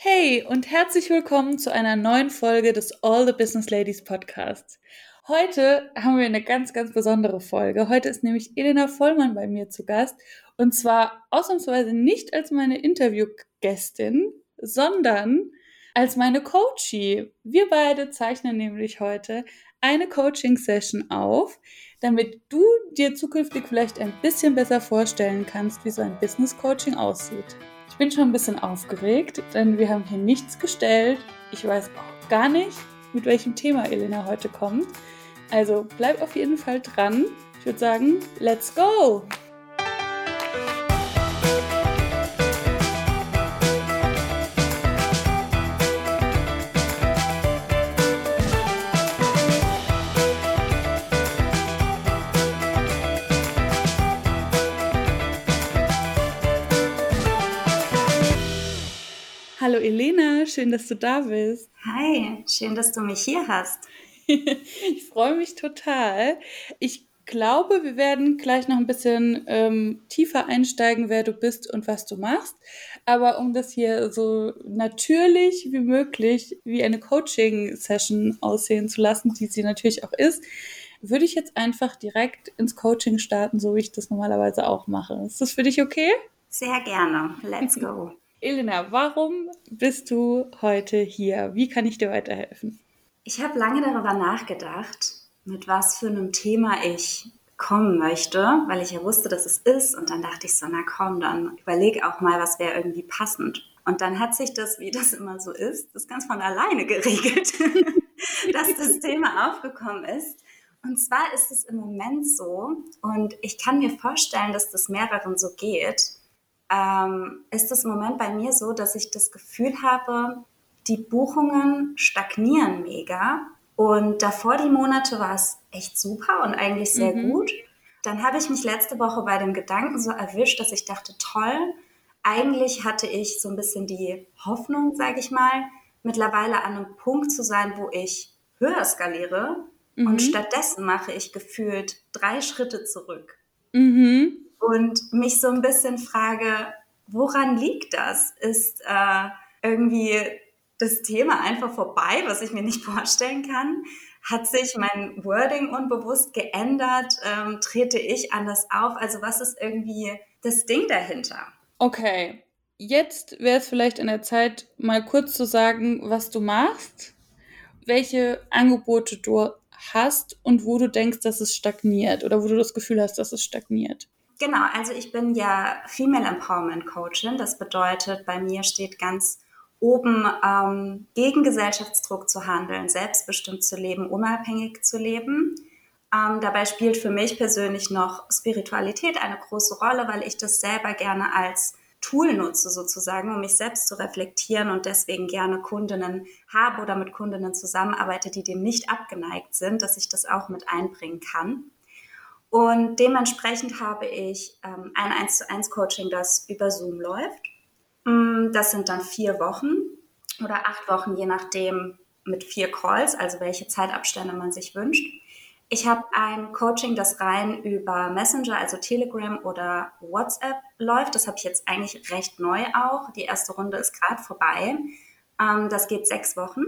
Hey und herzlich willkommen zu einer neuen Folge des All the Business Ladies Podcasts. Heute haben wir eine ganz, ganz besondere Folge. Heute ist nämlich Elena Vollmann bei mir zu Gast und zwar ausnahmsweise nicht als meine Interviewgästin, sondern als meine Coachie. Wir beide zeichnen nämlich heute eine Coaching-Session auf, damit du dir zukünftig vielleicht ein bisschen besser vorstellen kannst, wie so ein Business-Coaching aussieht. Ich bin schon ein bisschen aufgeregt, denn wir haben hier nichts gestellt. Ich weiß auch gar nicht, mit welchem Thema Elena heute kommt. Also bleib auf jeden Fall dran. Ich würde sagen, let's go! Elena, schön, dass du da bist. Hi, schön, dass du mich hier hast. ich freue mich total. Ich glaube, wir werden gleich noch ein bisschen ähm, tiefer einsteigen, wer du bist und was du machst. Aber um das hier so natürlich wie möglich wie eine Coaching-Session aussehen zu lassen, die sie natürlich auch ist, würde ich jetzt einfach direkt ins Coaching starten, so wie ich das normalerweise auch mache. Ist das für dich okay? Sehr gerne. Let's go. Elena, warum bist du heute hier? Wie kann ich dir weiterhelfen? Ich habe lange darüber nachgedacht, mit was für einem Thema ich kommen möchte, weil ich ja wusste, dass es ist. Und dann dachte ich so, na komm, dann überleg auch mal, was wäre irgendwie passend. Und dann hat sich das, wie das immer so ist, das ganz von alleine geregelt, dass das Thema aufgekommen ist. Und zwar ist es im Moment so, und ich kann mir vorstellen, dass das mehreren so geht, ähm, ist es im Moment bei mir so, dass ich das Gefühl habe, die Buchungen stagnieren mega. Und davor die Monate war es echt super und eigentlich sehr mhm. gut. Dann habe ich mich letzte Woche bei dem Gedanken so erwischt, dass ich dachte, toll, eigentlich hatte ich so ein bisschen die Hoffnung, sage ich mal, mittlerweile an einem Punkt zu sein, wo ich höher skaliere. Mhm. Und stattdessen mache ich gefühlt drei Schritte zurück. Mhm und mich so ein bisschen frage, woran liegt das? Ist äh, irgendwie das Thema einfach vorbei, was ich mir nicht vorstellen kann? Hat sich mein Wording unbewusst geändert? Ähm, trete ich anders auf? Also was ist irgendwie das Ding dahinter? Okay, jetzt wäre es vielleicht an der Zeit, mal kurz zu sagen, was du machst, welche Angebote du hast und wo du denkst, dass es stagniert oder wo du das Gefühl hast, dass es stagniert. Genau, also ich bin ja Female Empowerment Coachin. Das bedeutet, bei mir steht ganz oben ähm, gegen Gesellschaftsdruck zu handeln, selbstbestimmt zu leben, unabhängig zu leben. Ähm, dabei spielt für mich persönlich noch Spiritualität eine große Rolle, weil ich das selber gerne als Tool nutze sozusagen, um mich selbst zu reflektieren und deswegen gerne Kundinnen habe oder mit Kundinnen zusammenarbeite, die dem nicht abgeneigt sind, dass ich das auch mit einbringen kann. Und dementsprechend habe ich ähm, ein 1 zu 1 Coaching, das über Zoom läuft. Mm, das sind dann vier Wochen oder acht Wochen, je nachdem, mit vier Calls, also welche Zeitabstände man sich wünscht. Ich habe ein Coaching, das rein über Messenger, also Telegram oder WhatsApp läuft. Das habe ich jetzt eigentlich recht neu auch. Die erste Runde ist gerade vorbei. Ähm, das geht sechs Wochen.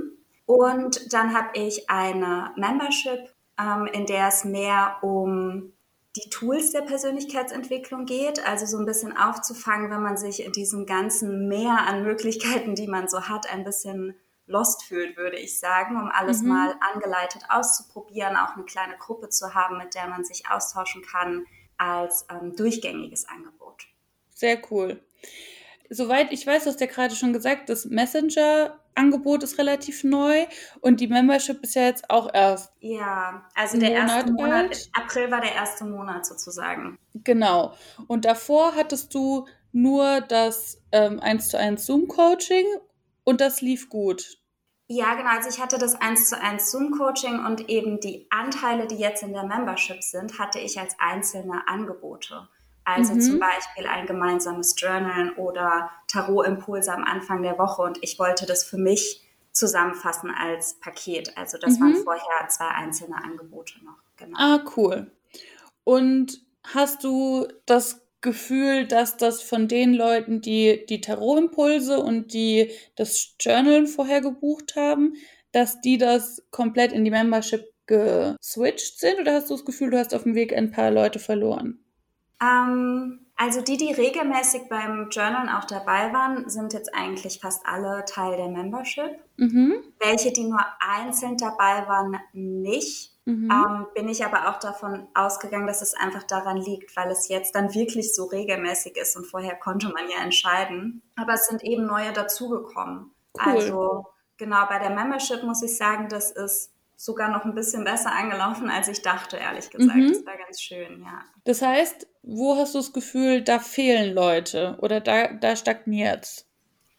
Und dann habe ich eine Membership ähm, in der es mehr um die Tools der Persönlichkeitsentwicklung geht, also so ein bisschen aufzufangen, wenn man sich in diesem ganzen Meer an Möglichkeiten, die man so hat, ein bisschen lost fühlt, würde ich sagen, um alles mhm. mal angeleitet auszuprobieren, auch eine kleine Gruppe zu haben, mit der man sich austauschen kann, als ähm, durchgängiges Angebot. Sehr cool. Soweit ich weiß, hast du ja gerade schon gesagt, das Messenger Angebot ist relativ neu und die Membership ist ja jetzt auch erst. Ja, also der Monat erste Monat, alt. April war der erste Monat sozusagen. Genau. Und davor hattest du nur das ähm, 1 zu 1 Zoom-Coaching und das lief gut. Ja, genau. Also ich hatte das 1 zu 1 Zoom-Coaching und eben die Anteile, die jetzt in der Membership sind, hatte ich als einzelne Angebote. Also mhm. zum Beispiel ein gemeinsames Journal oder Tarot-Impulse am Anfang der Woche. Und ich wollte das für mich zusammenfassen als Paket. Also das mhm. waren vorher zwei einzelne Angebote noch. Genau. Ah, cool. Und hast du das Gefühl, dass das von den Leuten, die die Tarotimpulse und die das Journal vorher gebucht haben, dass die das komplett in die Membership geswitcht sind? Oder hast du das Gefühl, du hast auf dem Weg ein paar Leute verloren? Ähm, also die, die regelmäßig beim Journal auch dabei waren, sind jetzt eigentlich fast alle Teil der Membership. Mhm. Welche, die nur einzeln dabei waren, nicht. Mhm. Ähm, bin ich aber auch davon ausgegangen, dass es einfach daran liegt, weil es jetzt dann wirklich so regelmäßig ist und vorher konnte man ja entscheiden. Aber es sind eben neue dazugekommen. Cool. Also genau bei der Membership muss ich sagen, das ist sogar noch ein bisschen besser angelaufen, als ich dachte, ehrlich gesagt. Mhm. Das war ganz schön, ja. Das heißt, wo hast du das Gefühl, da fehlen Leute oder da, da stagniert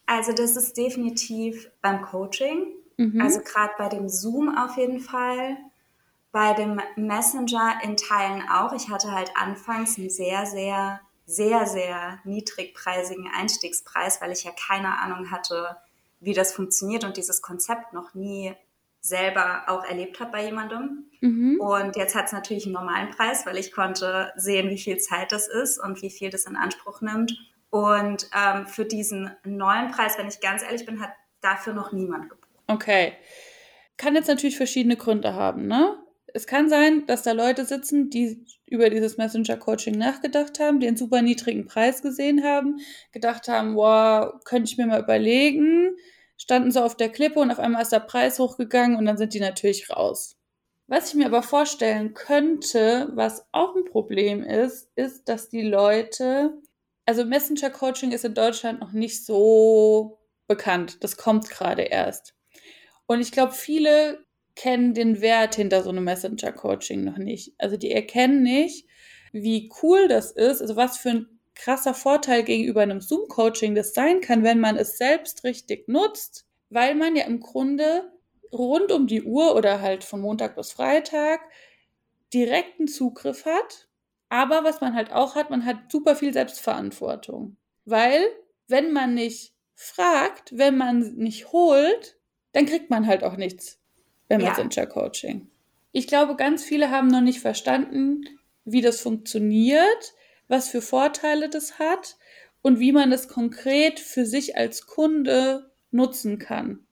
Also das ist definitiv beim Coaching. Mhm. Also gerade bei dem Zoom auf jeden Fall. Bei dem Messenger in Teilen auch. Ich hatte halt anfangs einen sehr, sehr, sehr, sehr niedrigpreisigen Einstiegspreis, weil ich ja keine Ahnung hatte, wie das funktioniert und dieses Konzept noch nie selber auch erlebt habe bei jemandem. Mhm. Und jetzt hat es natürlich einen normalen Preis, weil ich konnte sehen, wie viel Zeit das ist und wie viel das in Anspruch nimmt. Und ähm, für diesen neuen Preis, wenn ich ganz ehrlich bin, hat dafür noch niemand gebucht. Okay. Kann jetzt natürlich verschiedene Gründe haben, ne? Es kann sein, dass da Leute sitzen, die über dieses Messenger-Coaching nachgedacht haben, die einen super niedrigen Preis gesehen haben, gedacht haben, wow, könnte ich mir mal überlegen, standen so auf der Klippe und auf einmal ist der Preis hochgegangen und dann sind die natürlich raus. Was ich mir aber vorstellen könnte, was auch ein Problem ist, ist, dass die Leute, also Messenger Coaching ist in Deutschland noch nicht so bekannt. Das kommt gerade erst. Und ich glaube, viele kennen den Wert hinter so einem Messenger Coaching noch nicht. Also die erkennen nicht, wie cool das ist, also was für ein krasser Vorteil gegenüber einem Zoom-Coaching das sein kann, wenn man es selbst richtig nutzt, weil man ja im Grunde rund um die Uhr oder halt von Montag bis Freitag direkten Zugriff hat. Aber was man halt auch hat, man hat super viel Selbstverantwortung. Weil, wenn man nicht fragt, wenn man nicht holt, dann kriegt man halt auch nichts beim ja. Messenger Coaching. Ich glaube, ganz viele haben noch nicht verstanden, wie das funktioniert, was für Vorteile das hat und wie man es konkret für sich als Kunde nutzen kann.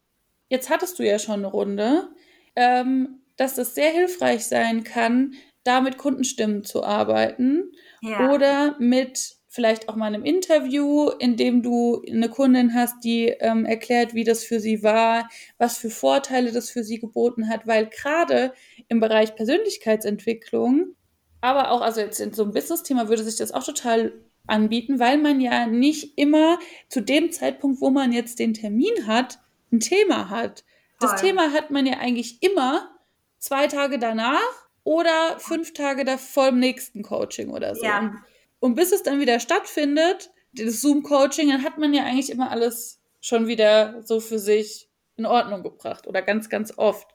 Jetzt hattest du ja schon eine Runde, ähm, dass das sehr hilfreich sein kann, da mit Kundenstimmen zu arbeiten ja. oder mit vielleicht auch mal einem Interview, in dem du eine Kundin hast, die ähm, erklärt, wie das für sie war, was für Vorteile das für sie geboten hat, weil gerade im Bereich Persönlichkeitsentwicklung aber auch, also jetzt in so einem Business-Thema würde sich das auch total anbieten, weil man ja nicht immer zu dem Zeitpunkt, wo man jetzt den Termin hat, ein Thema hat. Das Voll. Thema hat man ja eigentlich immer zwei Tage danach oder fünf Tage vor dem nächsten Coaching oder so. Ja. Und, und bis es dann wieder stattfindet, das Zoom-Coaching, dann hat man ja eigentlich immer alles schon wieder so für sich in Ordnung gebracht oder ganz, ganz oft.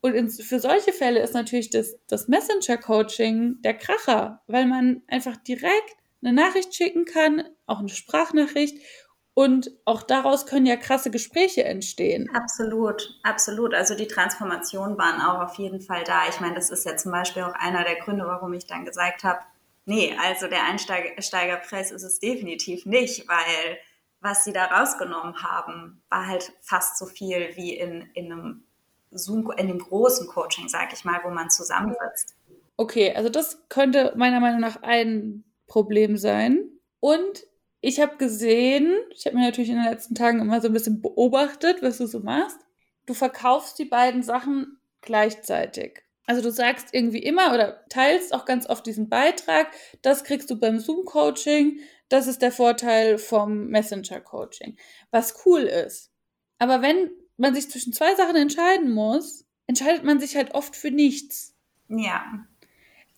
Und in, für solche Fälle ist natürlich das, das Messenger-Coaching der Kracher, weil man einfach direkt eine Nachricht schicken kann, auch eine Sprachnachricht. Und auch daraus können ja krasse Gespräche entstehen. Absolut, absolut. Also die Transformationen waren auch auf jeden Fall da. Ich meine, das ist ja zum Beispiel auch einer der Gründe, warum ich dann gesagt habe, nee, also der Einsteigerpreis ist es definitiv nicht, weil was sie da rausgenommen haben, war halt fast so viel wie in, in einem Zoom, in dem großen Coaching, sag ich mal, wo man zusammensitzt. Okay, also das könnte meiner Meinung nach ein Problem sein. Und ich habe gesehen, ich habe mir natürlich in den letzten Tagen immer so ein bisschen beobachtet, was du so machst. Du verkaufst die beiden Sachen gleichzeitig. Also du sagst irgendwie immer oder teilst auch ganz oft diesen Beitrag, das kriegst du beim Zoom-Coaching, das ist der Vorteil vom Messenger-Coaching, was cool ist. Aber wenn man sich zwischen zwei Sachen entscheiden muss, entscheidet man sich halt oft für nichts. Ja,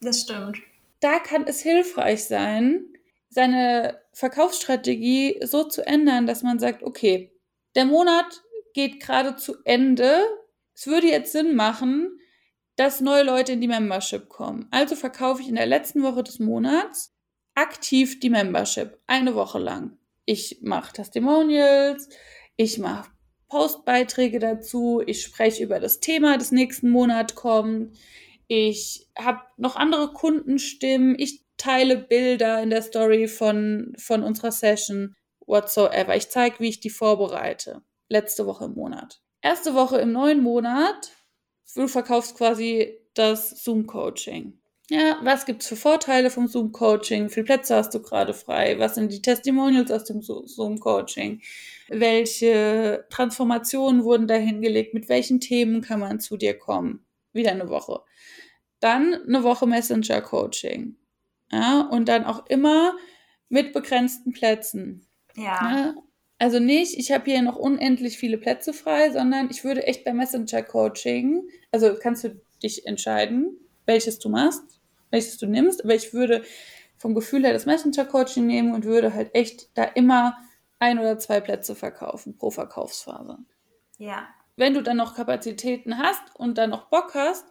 das stimmt. Da kann es hilfreich sein, seine Verkaufsstrategie so zu ändern, dass man sagt, okay, der Monat geht gerade zu Ende. Es würde jetzt Sinn machen, dass neue Leute in die Membership kommen. Also verkaufe ich in der letzten Woche des Monats aktiv die Membership, eine Woche lang. Ich mache Testimonials, ich mache Postbeiträge dazu, ich spreche über das Thema des nächsten Monats kommt, ich habe noch andere Kundenstimmen, ich teile Bilder in der Story von, von unserer Session, whatsoever. Ich zeige, wie ich die vorbereite. Letzte Woche im Monat. Erste Woche im neuen Monat, du verkaufst quasi das Zoom-Coaching. Ja, was gibt es für Vorteile vom Zoom-Coaching? Wie viele Plätze hast du gerade frei? Was sind die Testimonials aus dem Zoom-Coaching? Welche Transformationen wurden da hingelegt? Mit welchen Themen kann man zu dir kommen? Wieder eine Woche. Dann eine Woche Messenger-Coaching. Ja, und dann auch immer mit begrenzten Plätzen. Ja. ja also nicht, ich habe hier noch unendlich viele Plätze frei, sondern ich würde echt bei Messenger-Coaching, also kannst du dich entscheiden, welches du machst welches du nimmst, aber ich würde vom Gefühl her das Messenger-Coaching nehmen und würde halt echt da immer ein oder zwei Plätze verkaufen pro Verkaufsphase. Ja. Wenn du dann noch Kapazitäten hast und dann noch Bock hast,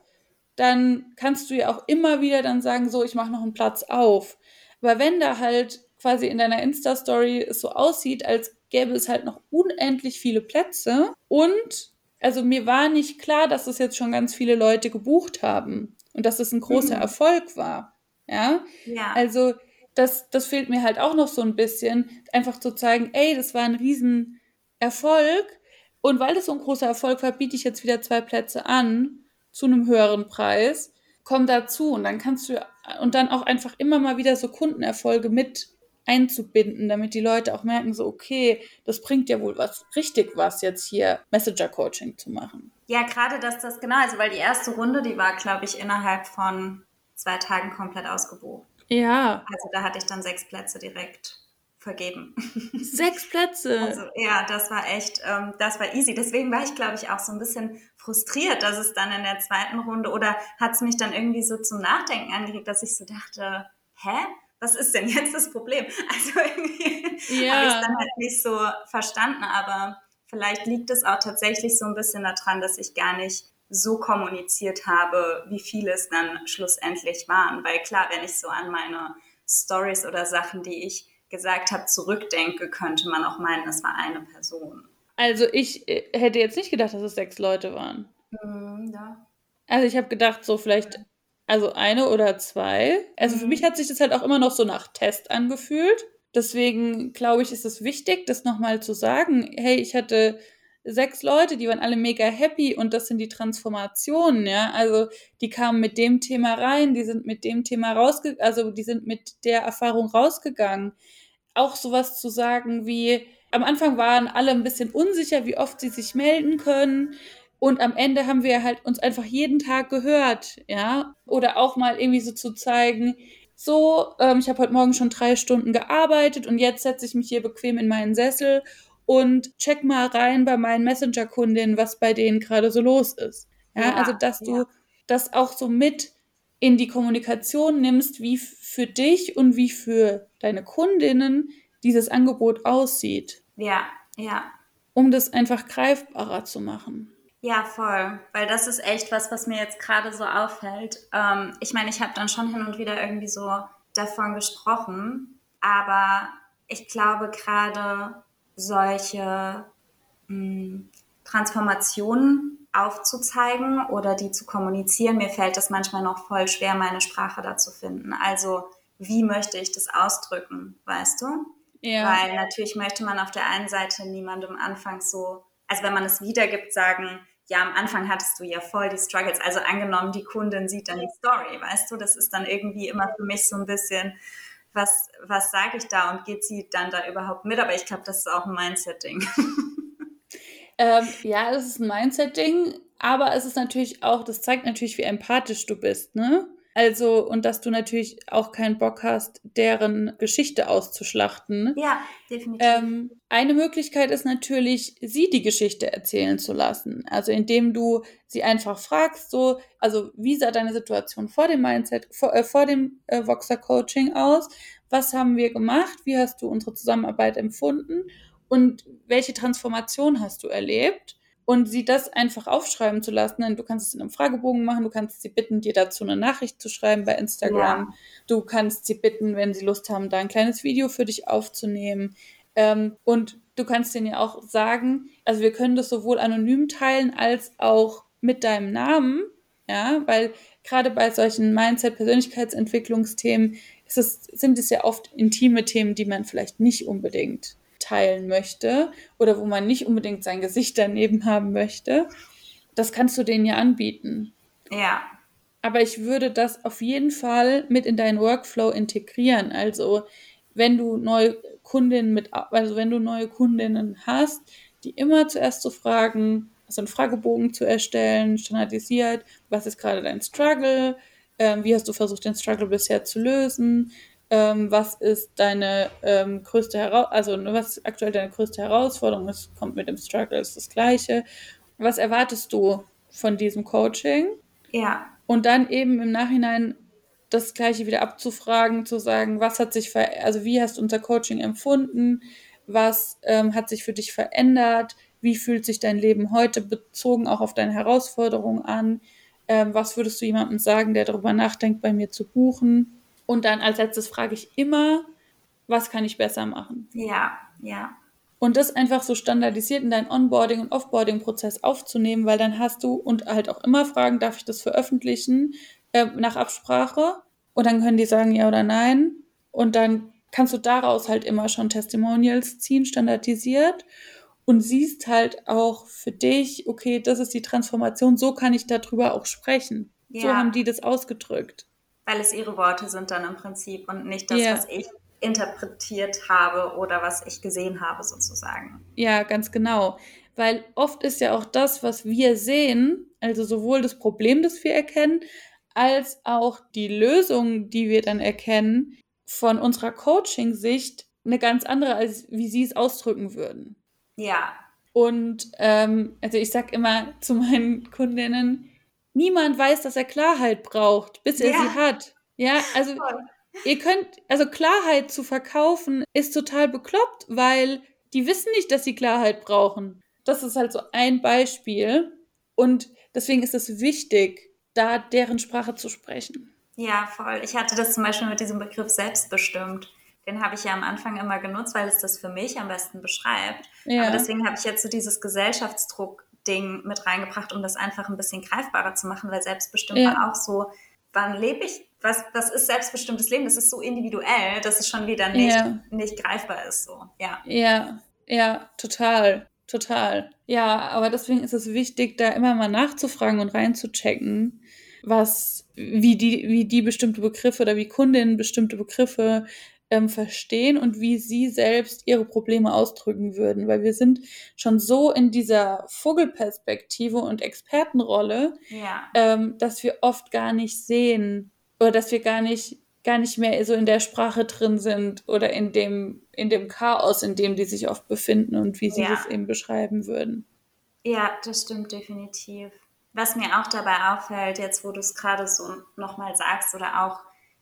dann kannst du ja auch immer wieder dann sagen, so, ich mache noch einen Platz auf. Aber wenn da halt quasi in deiner Insta-Story es so aussieht, als gäbe es halt noch unendlich viele Plätze und also mir war nicht klar, dass es jetzt schon ganz viele Leute gebucht haben und dass es ein großer mhm. Erfolg war. Ja? ja. Also das, das fehlt mir halt auch noch so ein bisschen, einfach zu zeigen, ey, das war ein Riesenerfolg und weil das so ein großer Erfolg war, biete ich jetzt wieder zwei Plätze an zu einem höheren Preis. Komm dazu und dann kannst du und dann auch einfach immer mal wieder so Kundenerfolge mit einzubinden, damit die Leute auch merken, so, okay, das bringt ja wohl was, richtig was, jetzt hier Messenger-Coaching zu machen. Ja, gerade dass das, genau, also weil die erste Runde, die war, glaube ich, innerhalb von zwei Tagen komplett ausgebucht. Ja. Also da hatte ich dann sechs Plätze direkt vergeben. Sechs Plätze. Also ja, das war echt, ähm, das war easy. Deswegen war ich, glaube ich, auch so ein bisschen frustriert, dass es dann in der zweiten Runde oder hat es mich dann irgendwie so zum Nachdenken angeregt, dass ich so dachte, hä? Was ist denn jetzt das Problem? Also irgendwie ja. habe ich es dann halt nicht so verstanden, aber vielleicht liegt es auch tatsächlich so ein bisschen daran, dass ich gar nicht so kommuniziert habe, wie viele es dann schlussendlich waren. Weil klar, wenn ich so an meine Stories oder Sachen, die ich gesagt habe, zurückdenke, könnte man auch meinen, es war eine Person. Also ich äh, hätte jetzt nicht gedacht, dass es sechs Leute waren. Mhm, ja. Also ich habe gedacht, so vielleicht also eine oder zwei. Also mhm. für mich hat sich das halt auch immer noch so nach Test angefühlt. Deswegen glaube ich, ist es wichtig, das nochmal zu sagen. Hey, ich hatte sechs Leute, die waren alle mega happy und das sind die Transformationen, ja. Also die kamen mit dem Thema rein, die sind mit dem Thema rausgegangen, also die sind mit der Erfahrung rausgegangen. Auch sowas zu sagen wie, am Anfang waren alle ein bisschen unsicher, wie oft sie sich melden können. Und am Ende haben wir halt uns einfach jeden Tag gehört, ja. Oder auch mal irgendwie so zu zeigen, so, ähm, ich habe heute Morgen schon drei Stunden gearbeitet und jetzt setze ich mich hier bequem in meinen Sessel und check mal rein bei meinen Messenger-Kundinnen, was bei denen gerade so los ist. Ja, ja also dass du ja. das auch so mit in die Kommunikation nimmst, wie für dich und wie für deine Kundinnen dieses Angebot aussieht. Ja, ja. Um das einfach greifbarer zu machen. Ja, voll. Weil das ist echt was, was mir jetzt gerade so auffällt. Ähm, ich meine, ich habe dann schon hin und wieder irgendwie so davon gesprochen, aber ich glaube gerade solche mh, hm, Transformationen aufzuzeigen oder die zu kommunizieren, mir fällt das manchmal noch voll schwer, meine Sprache da zu finden. Also wie möchte ich das ausdrücken, weißt du? Ja. Weil natürlich möchte man auf der einen Seite niemandem anfangs so also wenn man es wiedergibt, sagen, ja, am Anfang hattest du ja voll die Struggles. Also angenommen, die Kundin sieht dann die Story, weißt du, das ist dann irgendwie immer für mich so ein bisschen, was, was sage ich da und geht sie dann da überhaupt mit? Aber ich glaube, das ist auch ein Mindset-Ding. ähm, ja, es ist ein Mindset-Ding, aber es ist natürlich auch, das zeigt natürlich, wie empathisch du bist, ne? Also, und dass du natürlich auch keinen Bock hast, deren Geschichte auszuschlachten. Ja, definitiv. Ähm, eine Möglichkeit ist natürlich, sie die Geschichte erzählen zu lassen. Also, indem du sie einfach fragst, so, also, wie sah deine Situation vor dem Mindset, vor, äh, vor dem äh, Voxer Coaching aus? Was haben wir gemacht? Wie hast du unsere Zusammenarbeit empfunden? Und welche Transformation hast du erlebt? Und sie das einfach aufschreiben zu lassen. Denn du kannst es in einem Fragebogen machen, du kannst sie bitten, dir dazu eine Nachricht zu schreiben bei Instagram. Ja. Du kannst sie bitten, wenn sie Lust haben, da ein kleines Video für dich aufzunehmen. Ähm, und du kannst denen ja auch sagen, also wir können das sowohl anonym teilen als auch mit deinem Namen, ja, weil gerade bei solchen Mindset-Persönlichkeitsentwicklungsthemen es, sind es ja oft intime Themen, die man vielleicht nicht unbedingt teilen möchte oder wo man nicht unbedingt sein Gesicht daneben haben möchte. Das kannst du denen ja anbieten. Ja. Aber ich würde das auf jeden Fall mit in deinen Workflow integrieren. Also wenn du neue Kundinnen mit, also wenn du neue Kundinnen hast, die immer zuerst zu fragen, also einen Fragebogen zu erstellen, standardisiert, was ist gerade dein Struggle, ähm, wie hast du versucht, den Struggle bisher zu lösen, ähm, was ist deine ähm, größte Herausforderung, also ne, was ist aktuell deine größte Herausforderung, es kommt mit dem Struggle, ist das gleiche. Was erwartest du von diesem Coaching? Ja. Und dann eben im Nachhinein das Gleiche wieder abzufragen, zu sagen, was hat sich verändert, also wie hast du unser Coaching empfunden, was ähm, hat sich für dich verändert, wie fühlt sich dein Leben heute bezogen auch auf deine Herausforderungen an, ähm, was würdest du jemandem sagen, der darüber nachdenkt, bei mir zu buchen. Und dann als letztes frage ich immer, was kann ich besser machen? Ja, ja. Und das einfach so standardisiert in deinen Onboarding- und Offboarding-Prozess aufzunehmen, weil dann hast du und halt auch immer fragen, darf ich das veröffentlichen äh, nach Absprache? Und dann können die sagen ja oder nein. Und dann kannst du daraus halt immer schon Testimonials ziehen, standardisiert und siehst halt auch für dich, okay, das ist die Transformation, so kann ich darüber auch sprechen. Ja. So haben die das ausgedrückt. Weil es ihre Worte sind dann im Prinzip und nicht das, ja. was ich interpretiert habe oder was ich gesehen habe sozusagen. Ja, ganz genau. Weil oft ist ja auch das, was wir sehen, also sowohl das Problem, das wir erkennen, als auch die Lösung, die wir dann erkennen, von unserer Coaching-Sicht eine ganz andere, als wie sie es ausdrücken würden. Ja. Und ähm, also ich sag immer zu meinen Kundinnen, niemand weiß, dass er Klarheit braucht, bis er ja. sie hat. Ja, also ihr könnt, also Klarheit zu verkaufen ist total bekloppt, weil die wissen nicht, dass sie Klarheit brauchen. Das ist halt so ein Beispiel. Und deswegen ist es wichtig, da deren Sprache zu sprechen. Ja, voll. Ich hatte das zum Beispiel mit diesem Begriff selbstbestimmt den habe ich ja am Anfang immer genutzt, weil es das für mich am besten beschreibt. Ja. Aber deswegen habe ich jetzt so dieses Gesellschaftsdruck-Ding mit reingebracht, um das einfach ein bisschen greifbarer zu machen, weil selbstbestimmt ja. war auch so, wann lebe ich, was, was ist selbstbestimmtes Leben? Das ist so individuell, dass es schon wieder nicht, ja. nicht greifbar ist. So. Ja. ja, ja, total. Total. Ja, aber deswegen ist es wichtig, da immer mal nachzufragen und reinzuchecken, was, wie die, wie die bestimmte Begriffe oder wie Kundinnen bestimmte Begriffe ähm, verstehen und wie sie selbst ihre Probleme ausdrücken würden, weil wir sind schon so in dieser Vogelperspektive und Expertenrolle, ja. ähm, dass wir oft gar nicht sehen oder dass wir gar nicht gar nicht mehr so in der Sprache drin sind oder in dem in dem Chaos, in dem die sich oft befinden und wie sie ja. das eben beschreiben würden. Ja, das stimmt definitiv. Was mir auch dabei auffällt, jetzt wo du es gerade so nochmal sagst oder auch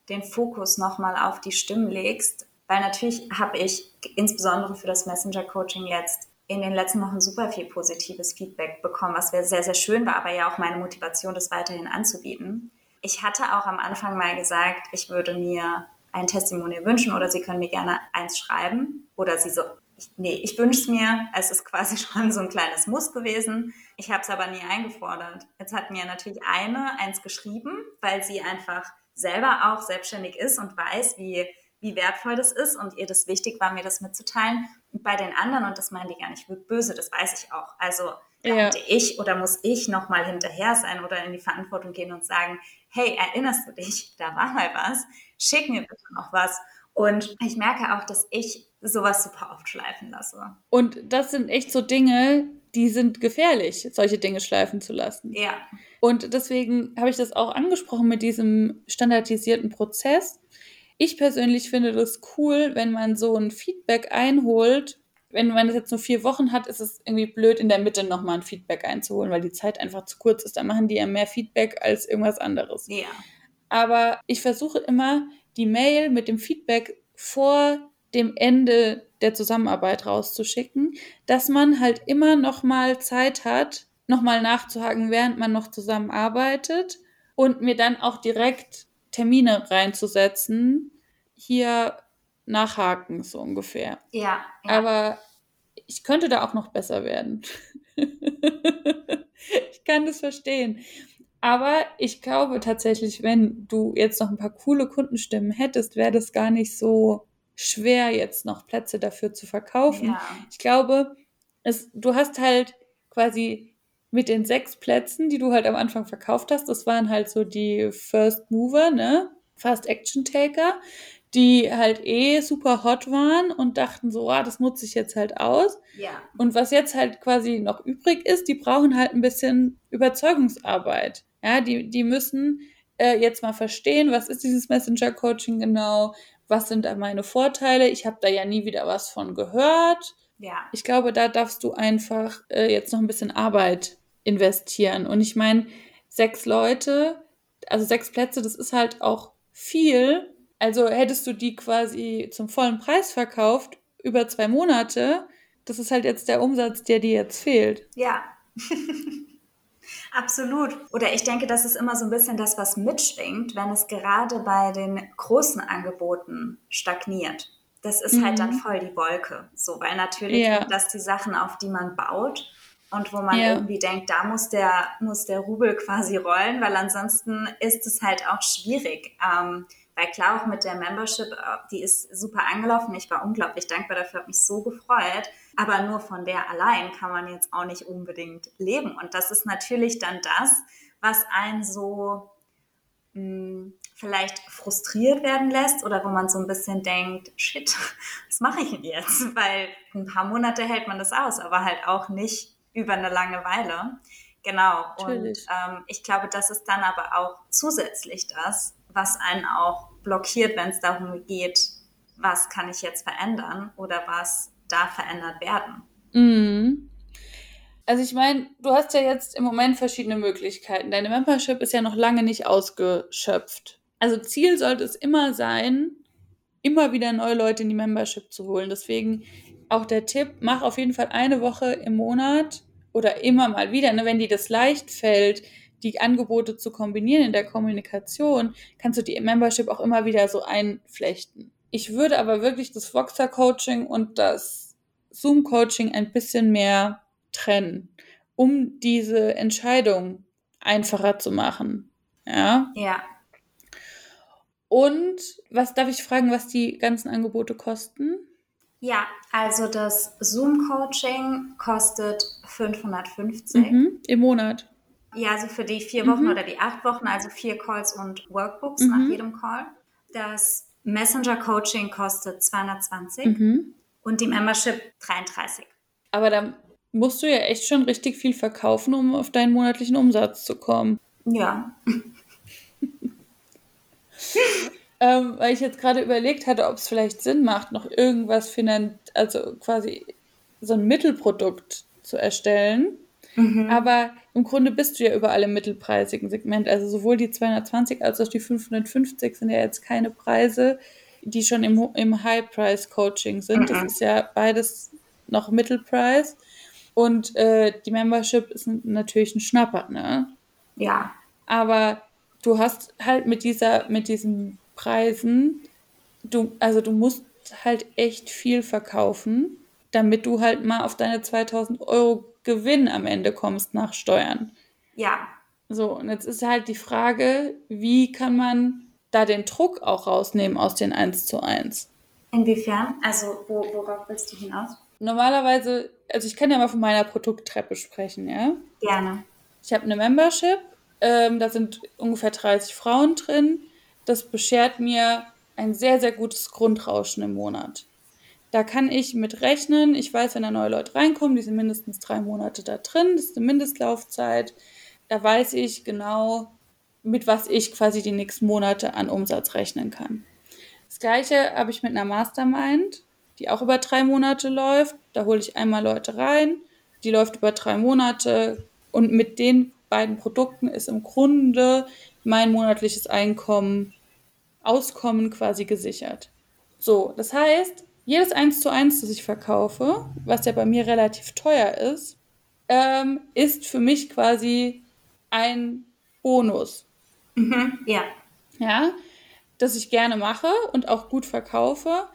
den Fokus nochmal auf die Stimmen legst, weil natürlich habe ich insbesondere für das Messenger-Coaching jetzt in den letzten Wochen super viel positives Feedback bekommen, was sehr, sehr schön war, aber ja auch meine Motivation, das weiterhin anzubieten. Ich hatte auch am Anfang mal gesagt, ich würde mir ein Testimonial wünschen oder Sie können mir gerne eins schreiben oder Sie so, ich, nee, ich wünsche es mir. Es ist quasi schon so ein kleines Muss gewesen. Ich habe es aber nie eingefordert. Jetzt hat mir natürlich eine eins geschrieben, weil sie einfach selber auch selbstständig ist und weiß, wie, wie wertvoll das ist und ihr das wichtig war, mir das mitzuteilen. Und bei den anderen, und das meinen die gar nicht böse, das weiß ich auch. Also ja. ich oder muss ich nochmal hinterher sein oder in die Verantwortung gehen und sagen, hey, erinnerst du dich, da war mal was, schick mir bitte noch was. Und ich merke auch, dass ich sowas super oft schleifen lasse. Und das sind echt so Dinge, die sind gefährlich, solche Dinge schleifen zu lassen. Ja. Und deswegen habe ich das auch angesprochen mit diesem standardisierten Prozess. Ich persönlich finde das cool, wenn man so ein Feedback einholt. Wenn man das jetzt nur vier Wochen hat, ist es irgendwie blöd, in der Mitte nochmal ein Feedback einzuholen, weil die Zeit einfach zu kurz ist. Da machen die ja mehr Feedback als irgendwas anderes. Ja. Aber ich versuche immer, die Mail mit dem Feedback vor dem Ende der Zusammenarbeit rauszuschicken, dass man halt immer noch mal Zeit hat, noch mal nachzuhaken, während man noch zusammenarbeitet und mir dann auch direkt Termine reinzusetzen, hier nachhaken so ungefähr. Ja, ja. Aber ich könnte da auch noch besser werden. ich kann das verstehen. Aber ich glaube tatsächlich, wenn du jetzt noch ein paar coole Kundenstimmen hättest, wäre das gar nicht so schwer, jetzt noch Plätze dafür zu verkaufen. Ja. Ich glaube, es, du hast halt quasi mit den sechs Plätzen, die du halt am Anfang verkauft hast, das waren halt so die First Mover, ne? Fast Action Taker, die halt eh super hot waren und dachten so, ah, das nutze ich jetzt halt aus. Ja. Und was jetzt halt quasi noch übrig ist, die brauchen halt ein bisschen Überzeugungsarbeit. Ja, die, die müssen äh, jetzt mal verstehen, was ist dieses Messenger-Coaching genau, was sind da meine Vorteile. Ich habe da ja nie wieder was von gehört. Ja. Ich glaube, da darfst du einfach äh, jetzt noch ein bisschen Arbeit investieren. Und ich meine, sechs Leute, also sechs Plätze, das ist halt auch viel. Also hättest du die quasi zum vollen Preis verkauft über zwei Monate, das ist halt jetzt der Umsatz, der dir jetzt fehlt. Ja. Absolut. Oder ich denke, das ist immer so ein bisschen das, was mitschwingt, wenn es gerade bei den großen Angeboten stagniert. Das ist halt dann Mhm. voll die Wolke. So, weil natürlich Ja. sind das die Sachen, auf die man baut und wo man Ja. irgendwie denkt, da muss der, muss der Rubel quasi rollen, weil ansonsten ist es halt auch schwierig. Ähm, weil klar, auch mit der Membership, äh, die ist super angelaufen. Ich war unglaublich dankbar dafür, habe mich so gefreut. Aber nur von der allein kann man jetzt auch nicht unbedingt leben. Und das ist natürlich dann das, was einen so mh, vielleicht frustriert werden lässt oder wo man so ein bisschen denkt, shit, was mache ich denn jetzt? Weil ein paar Monate hält man das aus, aber halt auch nicht über eine lange Weile. Genau. Natürlich. Und ähm, ich glaube, das ist dann aber auch zusätzlich das, was einen auch blockiert, wenn es darum geht, was kann ich jetzt verändern oder was darf verändert werden. Mhm. Also ich meine, du hast ja jetzt im Moment verschiedene Möglichkeiten. Deine Membership ist ja noch lange nicht ausgeschöpft. Also Ziel sollte es immer sein, immer wieder neue Leute in die Membership zu holen. Deswegen auch der Tipp, mach auf jeden Fall eine Woche im Monat oder immer mal wieder, ne, wenn dir das leicht fällt, die Angebote zu kombinieren in der Kommunikation, kannst du die Membership auch immer wieder so einflechten. Ich würde aber wirklich das Voxer Coaching und das Zoom Coaching ein bisschen mehr trennen, um diese Entscheidung einfacher zu machen. Ja. Ja. Und was darf ich fragen, was die ganzen Angebote kosten? Ja, also das Zoom-Coaching kostet 550. Mhm. Im Monat. Ja, also für die vier Wochen Mhm. oder die acht Wochen, also vier Calls und Workbooks Mhm. nach jedem Call. Das Messenger-Coaching kostet 220 Mhm. und die Membership 33. Aber da musst du ja echt schon richtig viel verkaufen, um auf deinen monatlichen Umsatz zu kommen. Ja, Ähm, weil ich jetzt gerade überlegt hatte, ob es vielleicht Sinn macht, noch irgendwas finan also quasi so ein Mittelprodukt zu erstellen. Mhm. Aber im Grunde bist du ja überall im mittelpreisigen Segment. Also sowohl die 220 als auch die 550 sind ja jetzt keine Preise, die schon im, im High-Price-Coaching sind. Das Mhm. ist ja beides noch Mittelpreis. Und äh, die Membership ist natürlich ein Schnapper, ne? ja, Aber du hast halt mit dieser, mit diesen Preisen, du, also du musst halt echt viel verkaufen, damit du halt mal auf deine 2000 Euro Gewinn am Ende kommst nach Steuern. ja. So, und jetzt ist halt die Frage, wie kann man da den Druck auch rausnehmen aus den 1 zu 1? Inwiefern? Also wo, worauf willst du hinaus? Normalerweise, also ich kann ja mal von meiner Produkttreppe sprechen, ja? Gerne. Ich habe eine Membership, ähm, da sind ungefähr 30 Frauen drin. Das beschert mir ein sehr, sehr gutes Grundrauschen im Monat. Da kann ich mit rechnen. Ich weiß, wenn da neue Leute reinkommen, die sind mindestens drei Monate da drin. Das ist eine Mindestlaufzeit. Da weiß ich genau, mit was ich quasi die nächsten Monate an Umsatz rechnen kann. Das gleiche habe ich mit einer Mastermind, die auch über drei Monate läuft. Da hole ich einmal Leute rein. Die läuft über drei Monate. Und mit den beiden Produkten ist im Grunde mein monatliches Einkommen, Auskommen quasi gesichert. So, das heißt, jedes 1 zu 1, das ich verkaufe, was ja bei mir relativ teuer ist, ähm, ist für mich quasi ein Bonus. Mhm. Ja, Ja, das ich gerne mache und auch gut verkaufe,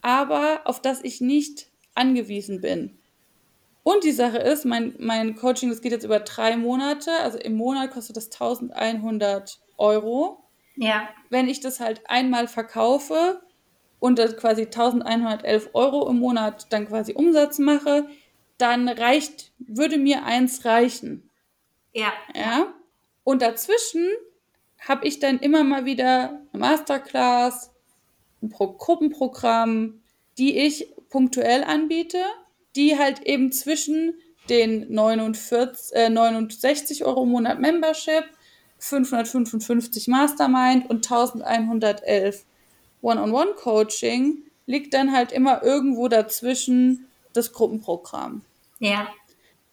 aber auf das ich nicht angewiesen bin. Und die Sache ist, mein, mein Coaching, das geht jetzt über drei Monate. Also im Monat kostet das 1100 Euro. Ja. Wenn ich das halt einmal verkaufe und das quasi 1111 Euro im Monat dann quasi Umsatz mache, dann reicht, würde mir eins reichen. Ja. Ja. Und dazwischen habe ich dann immer mal wieder eine Masterclass, ein Pro Gruppenprogramm, die ich punktuell anbiete, die halt eben zwischen den 49, äh, 69 Euro im Monat Membership, 555 Mastermind und 1111 One-on-One-Coaching liegt dann halt immer irgendwo dazwischen das Gruppenprogramm. Ja.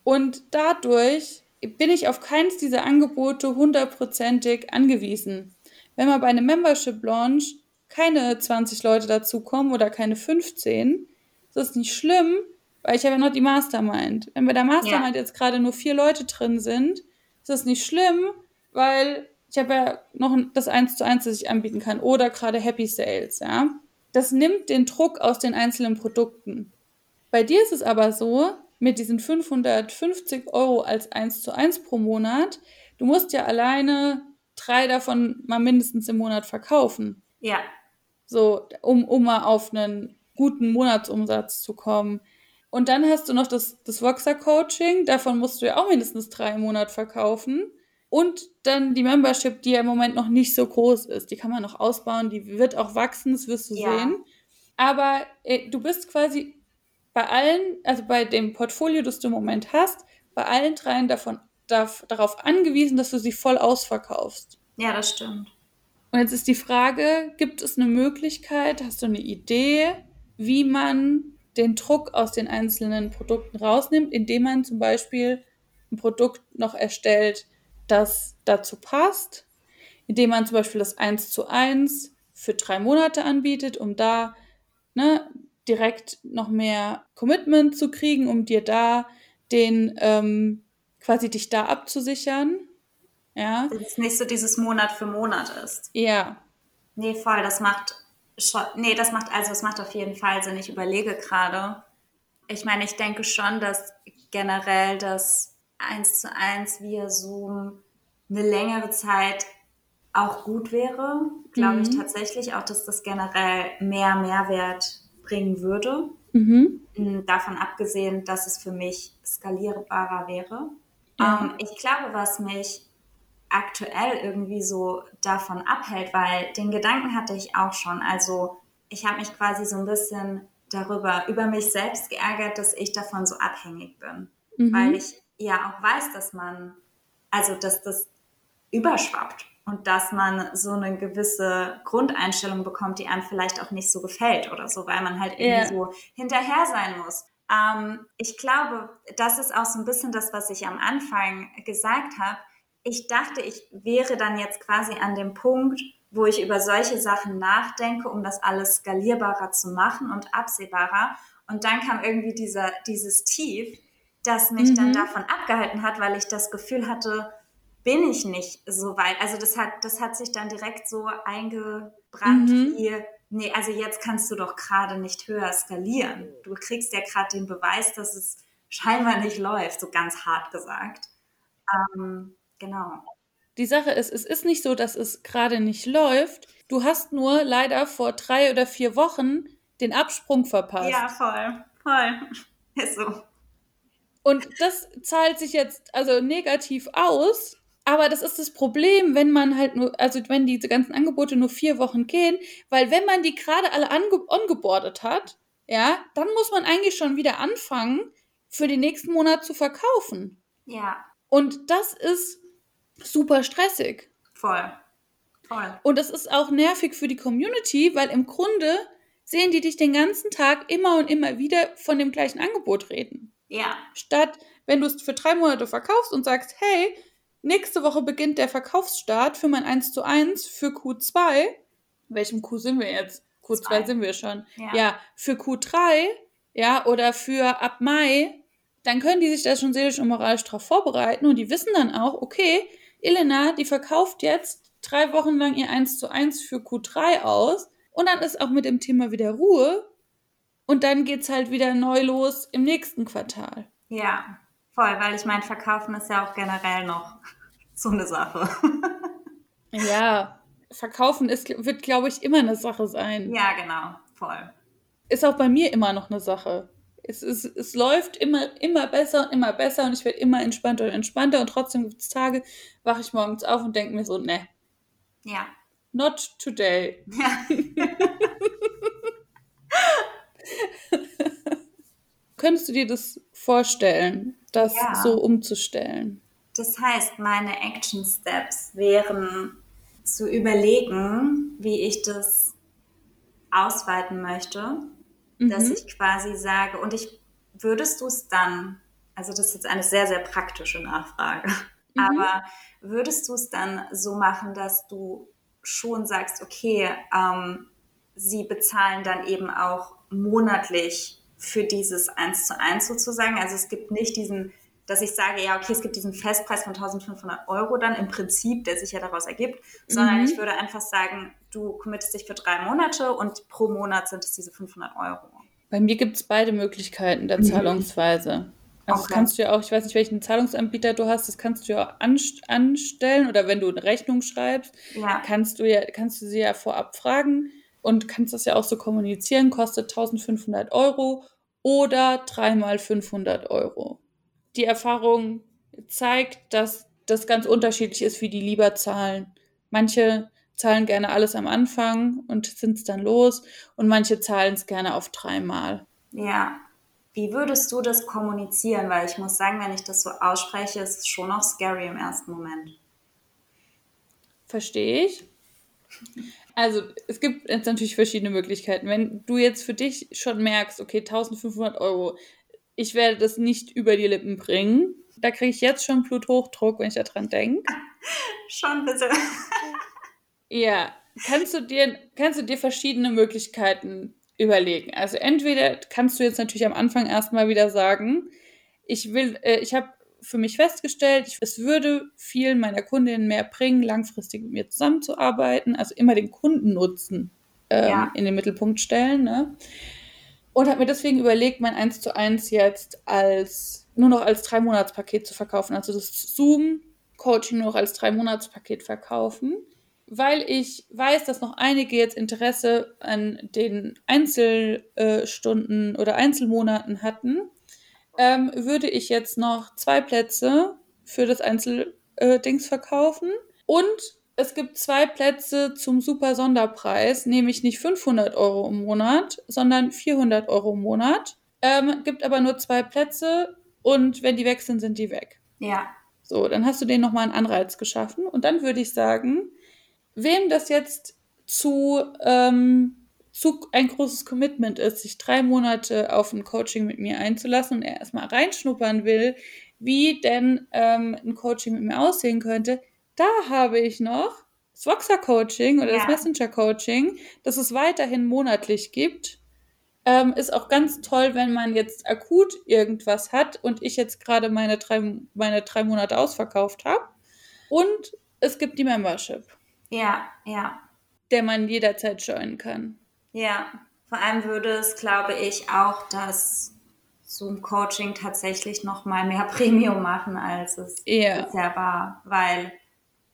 Und dadurch bin ich auf keins dieser Angebote hundertprozentig angewiesen. Wenn man bei einem Membership Launch keine 20 Leute dazukommen oder keine 15, ist das nicht schlimm, weil ich habe ja noch die Mastermind. Wenn bei der Mastermind ja. jetzt gerade nur vier Leute drin sind, ist das nicht schlimm, weil ich habe ja noch das 1 zu 1, das ich anbieten kann. Oder gerade Happy Sales, ja. Das nimmt den Druck aus den einzelnen Produkten. Bei dir ist es aber so, mit diesen 550 Euro als 1 zu 1 pro Monat, du musst ja alleine drei davon mal mindestens im Monat verkaufen. Ja. So, um, um mal auf einen guten Monatsumsatz zu kommen. Und dann hast du noch das, das Voxer-Coaching, davon musst du ja auch mindestens drei im Monat verkaufen. Und dann die Membership, die ja im Moment noch nicht so groß ist. Die kann man noch ausbauen, die wird auch wachsen, das wirst du ja. sehen. Aber äh, du bist quasi bei allen, also bei dem Portfolio, das du im Moment hast, bei allen dreien davon darf, darauf angewiesen, dass du sie voll ausverkaufst. Ja, das stimmt. Und jetzt ist die Frage, gibt es eine Möglichkeit, hast du eine Idee, wie man den Druck aus den einzelnen Produkten rausnimmt, indem man zum Beispiel ein Produkt noch erstellt, das dazu passt, indem man zum Beispiel das 1 zu 1 für drei Monate anbietet, um da ne, direkt noch mehr Commitment zu kriegen, um dir da den ähm, quasi dich da abzusichern. Ja. Dass es nicht so dieses Monat für Monat ist. Ja. Nee, voll, das macht schon, nee, das macht, also es macht auf jeden Fall Sinn. Ich überlege gerade. Ich meine, ich denke schon, dass generell das eins zu eins via Zoom eine längere Zeit auch gut wäre. Glaube mhm. ich tatsächlich auch, dass das generell mehr Mehrwert bringen würde. Mhm. Mm, davon abgesehen, dass es für mich skalierbarer wäre. Mhm. Ähm, ich glaube, was mich aktuell irgendwie so davon abhält, weil den Gedanken hatte ich auch schon. Also ich habe mich quasi so ein bisschen darüber, über mich selbst geärgert, dass ich davon so abhängig bin. Mhm. Weil ich ja auch weiß, dass man, also dass das überschwappt und dass man so eine gewisse Grundeinstellung bekommt, die einem vielleicht auch nicht so gefällt oder so, weil man halt irgendwie yeah. so hinterher sein muss. Ähm, ich glaube, das ist auch so ein bisschen das, was ich am Anfang gesagt habe. Ich dachte, ich wäre dann jetzt quasi an dem Punkt, wo ich über solche Sachen nachdenke, um das alles skalierbarer zu machen und absehbarer. Und dann kam irgendwie dieser, dieses Tief, das mich mhm. dann davon abgehalten hat, weil ich das Gefühl hatte, bin ich nicht so weit. Also das hat, das hat sich dann direkt so eingebrannt mhm. wie, nee, also jetzt kannst du doch gerade nicht höher skalieren. Du kriegst ja gerade den Beweis, dass es scheinbar nicht läuft, so ganz hart gesagt. Ähm, genau. Die Sache ist, es ist nicht so, dass es gerade nicht läuft. Du hast nur leider vor drei oder vier Wochen den Absprung verpasst. Ja, voll. Voll. Ist so. Und das zahlt sich jetzt also negativ aus, aber das ist das Problem, wenn man halt nur, also wenn diese ganzen Angebote nur vier Wochen gehen, weil wenn man die gerade alle ongeboardet hat, ja, dann muss man eigentlich schon wieder anfangen, für den nächsten Monat zu verkaufen. Ja. Und das ist super stressig. Voll. Voll. Und das ist auch nervig für die Community, weil im Grunde sehen die dich den ganzen Tag immer und immer wieder von dem gleichen Angebot reden. Ja. Statt, wenn du es für drei Monate verkaufst und sagst, hey, Nächste Woche beginnt der Verkaufsstart für mein 1 zu 1 für Q2. Welchem Q sind wir jetzt? Q2 Zwei. sind wir schon. Ja. ja, für Q3, ja, oder für ab Mai, dann können die sich da schon seelisch und moralisch drauf vorbereiten und die wissen dann auch, okay, Elena, die verkauft jetzt drei Wochen lang ihr 1 zu 1 für Q3 aus und dann ist auch mit dem Thema wieder Ruhe und dann geht's halt wieder neu los im nächsten Quartal. Ja, voll, weil ich meine, Verkaufen ist ja auch generell noch so eine Sache. ja, Verkaufen ist, wird, glaube ich, immer eine Sache sein. Ja, genau, voll. Ist auch bei mir immer noch eine Sache. Es, ist, es läuft immer, immer besser und immer besser und ich werde immer entspannter und entspannter und trotzdem gibt es Tage, wache ich morgens auf und denke mir so, ne. Ja. Not today. Ja. Könntest du dir das vorstellen, das ja. so umzustellen? Das heißt, meine Action Steps wären zu überlegen, wie ich das ausweiten möchte, mhm. dass ich quasi sage, und ich würdest du es dann, also das ist jetzt eine sehr, sehr praktische Nachfrage, mhm. aber würdest du es dann so machen, dass du schon sagst, okay, ähm, sie bezahlen dann eben auch monatlich für dieses eins zu eins sozusagen. Also es gibt nicht diesen, dass ich sage, ja, okay, es gibt diesen Festpreis von 1500 Euro dann im Prinzip, der sich ja daraus ergibt, sondern mhm. ich würde einfach sagen, du committest dich für drei Monate und pro Monat sind es diese 500 Euro. Bei mir gibt es beide Möglichkeiten der mhm. Zahlungsweise. Also okay. kannst du ja auch, ich weiß nicht, welchen Zahlungsanbieter du hast, das kannst du ja anstellen oder wenn du eine Rechnung schreibst, ja. kannst du ja, kannst du sie ja vorab fragen und kannst das ja auch so kommunizieren, kostet 1500 Euro oder dreimal 500 Euro. Die Erfahrung zeigt, dass das ganz unterschiedlich ist, wie die lieber zahlen. Manche zahlen gerne alles am Anfang und sind es dann los und manche zahlen es gerne auf dreimal. Ja. Wie würdest du das kommunizieren? Weil ich muss sagen, wenn ich das so ausspreche, ist es schon noch scary im ersten Moment. Verstehe ich. Also es gibt jetzt natürlich verschiedene Möglichkeiten. Wenn du jetzt für dich schon merkst, okay, 1500 Euro, ich werde das nicht über die Lippen bringen, da kriege ich jetzt schon Bluthochdruck, wenn ich daran denke. schon bitte. ja, kannst du dir, kannst du dir verschiedene Möglichkeiten überlegen. Also entweder kannst du jetzt natürlich am Anfang erstmal wieder sagen, ich will, äh, ich habe für mich festgestellt, ich, es würde vielen meiner Kundinnen mehr bringen, langfristig mit mir zusammenzuarbeiten, also immer den Kundennutzen ähm, ja. in den Mittelpunkt stellen. Ne? Und habe mir deswegen überlegt, mein 1 zu 1 jetzt als nur noch als drei Monatspaket zu verkaufen, also das Zoom-Coaching nur noch als drei Monatspaket verkaufen, weil ich weiß, dass noch einige jetzt Interesse an den Einzelstunden oder Einzelmonaten hatten ähm, würde ich jetzt noch zwei Plätze für das Einzeldings verkaufen. Und es gibt zwei Plätze zum super Sonderpreis, nämlich nicht 500 Euro im Monat, sondern 400 Euro im Monat. Ähm, gibt aber nur zwei Plätze und wenn die weg sind, sind die weg. Ja. So, dann hast du denen nochmal einen Anreiz geschaffen. Und dann würde ich sagen, wem das jetzt zu ähm, zu ein großes Commitment ist, sich drei Monate auf ein Coaching mit mir einzulassen und er erstmal reinschnuppern will, wie denn ähm, ein Coaching mit mir aussehen könnte, da habe ich noch das Voxer Coaching oder ja. das Messenger Coaching, das es weiterhin monatlich gibt. Ähm, ist auch ganz toll, wenn man jetzt akut irgendwas hat und ich jetzt gerade meine drei, meine drei Monate ausverkauft habe. Und es gibt die Membership. Ja, ja. Der man jederzeit joinen kann. Ja, vor allem würde es, glaube ich, auch das Zoom-Coaching tatsächlich noch mal mehr Premium machen, als es yeah. bisher war, weil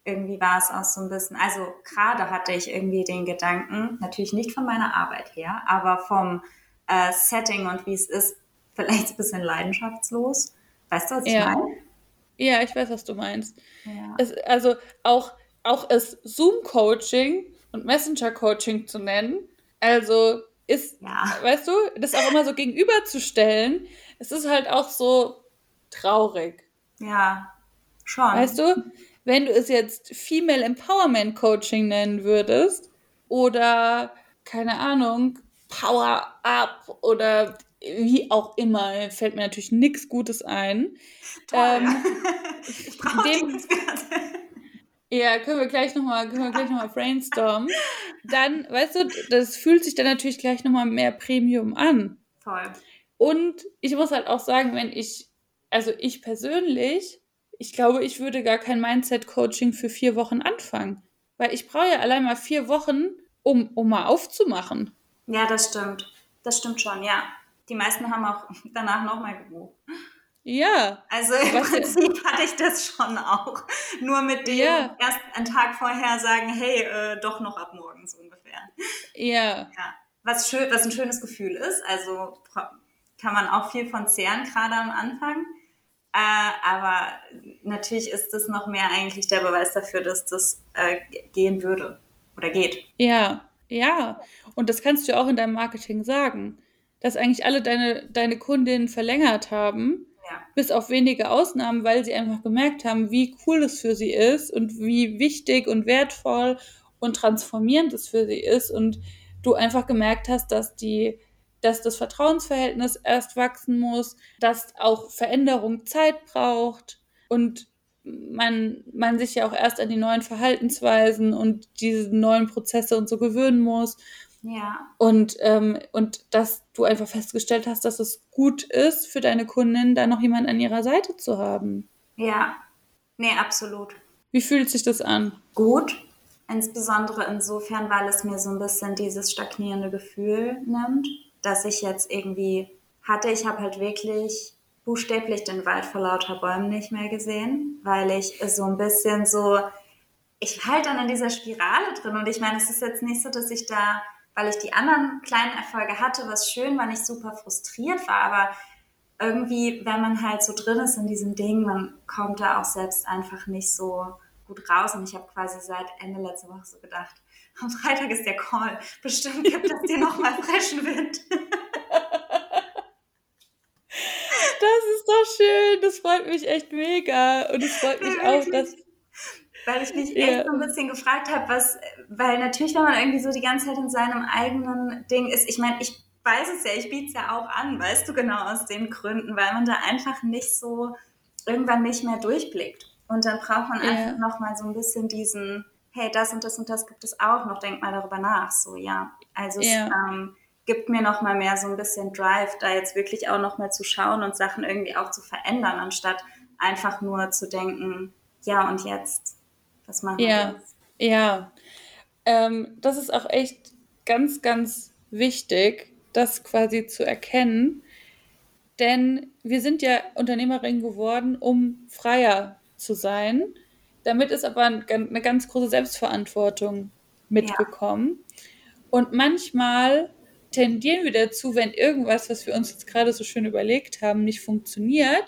irgendwie war es auch so ein bisschen, also gerade hatte ich irgendwie den Gedanken, natürlich nicht von meiner Arbeit her, aber vom äh, Setting und wie es ist, vielleicht ein bisschen leidenschaftslos. Weißt du, was ich ja. meine? Ja, ich weiß, was du meinst. Ja. Es, also auch, auch es Zoom-Coaching und Messenger-Coaching zu nennen, also ist, ja. weißt du, das auch immer so gegenüberzustellen, es ist halt auch so traurig. Ja, schon. Weißt du, wenn du es jetzt Female Empowerment Coaching nennen würdest oder keine Ahnung, Power Up oder wie auch immer, fällt mir natürlich nichts Gutes ein. Toll. Ähm, ich brauche dem, ja, können wir gleich nochmal, können wir gleich nochmal brainstormen. Dann, weißt du, das fühlt sich dann natürlich gleich nochmal mehr Premium an. Voll. Und ich muss halt auch sagen, wenn ich, also ich persönlich, ich glaube, ich würde gar kein Mindset-Coaching für vier Wochen anfangen. Weil ich brauche ja allein mal vier Wochen, um, um mal aufzumachen. Ja, das stimmt. Das stimmt schon, ja. Die meisten haben auch danach nochmal gebucht. Ja. Also im Prinzip hatte ich das schon auch. Nur mit dem ja. erst einen Tag vorher sagen, hey, äh, doch noch ab morgens ungefähr. Ja. ja. Was, schön, was ein schönes Gefühl ist. Also kann man auch viel von zehren, gerade am Anfang. Äh, aber natürlich ist das noch mehr eigentlich der Beweis dafür, dass das äh, gehen würde oder geht. Ja, ja. Und das kannst du auch in deinem Marketing sagen, dass eigentlich alle deine, deine Kundinnen verlängert haben Bis auf wenige Ausnahmen, weil sie einfach gemerkt haben, wie cool es für sie ist und wie wichtig und wertvoll und transformierend es für sie ist. Und du einfach gemerkt hast, dass die, dass das Vertrauensverhältnis erst wachsen muss, dass auch Veränderung Zeit braucht und man, man sich ja auch erst an die neuen Verhaltensweisen und diese neuen Prozesse und so gewöhnen muss. Ja. Und, ähm, und dass du einfach festgestellt hast, dass es gut ist für deine Kundin, da noch jemanden an ihrer Seite zu haben. Ja, nee, absolut. Wie fühlt sich das an? Gut. Insbesondere insofern, weil es mir so ein bisschen dieses stagnierende Gefühl nimmt, dass ich jetzt irgendwie hatte. Ich habe halt wirklich buchstäblich den Wald vor lauter Bäumen nicht mehr gesehen, weil ich so ein bisschen so, ich halte dann in dieser Spirale drin und ich meine, es ist jetzt nicht so, dass ich da weil ich die anderen kleinen Erfolge hatte, was schön, weil ich super frustriert war, aber irgendwie, wenn man halt so drin ist in diesem Ding, man kommt da auch selbst einfach nicht so gut raus. Und ich habe quasi seit Ende letzter Woche so gedacht, am Freitag ist der Call. Bestimmt gibt es dir nochmal frischen Wind. Das ist doch schön. Das freut mich echt mega. Und es freut mich auch, dass weil ich mich echt so ein bisschen gefragt habe, was, weil natürlich, wenn man irgendwie so die ganze Zeit in seinem eigenen Ding ist, ich meine, ich weiß es ja, ich biete es ja auch an, weißt du genau aus den Gründen, weil man da einfach nicht so irgendwann nicht mehr durchblickt. Und dann braucht man ja. einfach nochmal so ein bisschen diesen, hey, das und das und das gibt es auch noch, denk mal darüber nach, so, ja. Also ja. es ähm, gibt mir nochmal mehr so ein bisschen Drive, da jetzt wirklich auch nochmal zu schauen und Sachen irgendwie auch zu verändern, anstatt einfach nur zu denken, ja und jetzt was machen ja, wir? Ja, ähm, das ist auch echt ganz, ganz wichtig, das quasi zu erkennen. Denn wir sind ja Unternehmerin geworden, um freier zu sein. Damit ist aber eine ganz große Selbstverantwortung mitgekommen. Ja. Und manchmal tendieren wir dazu, wenn irgendwas, was wir uns jetzt gerade so schön überlegt haben, nicht funktioniert,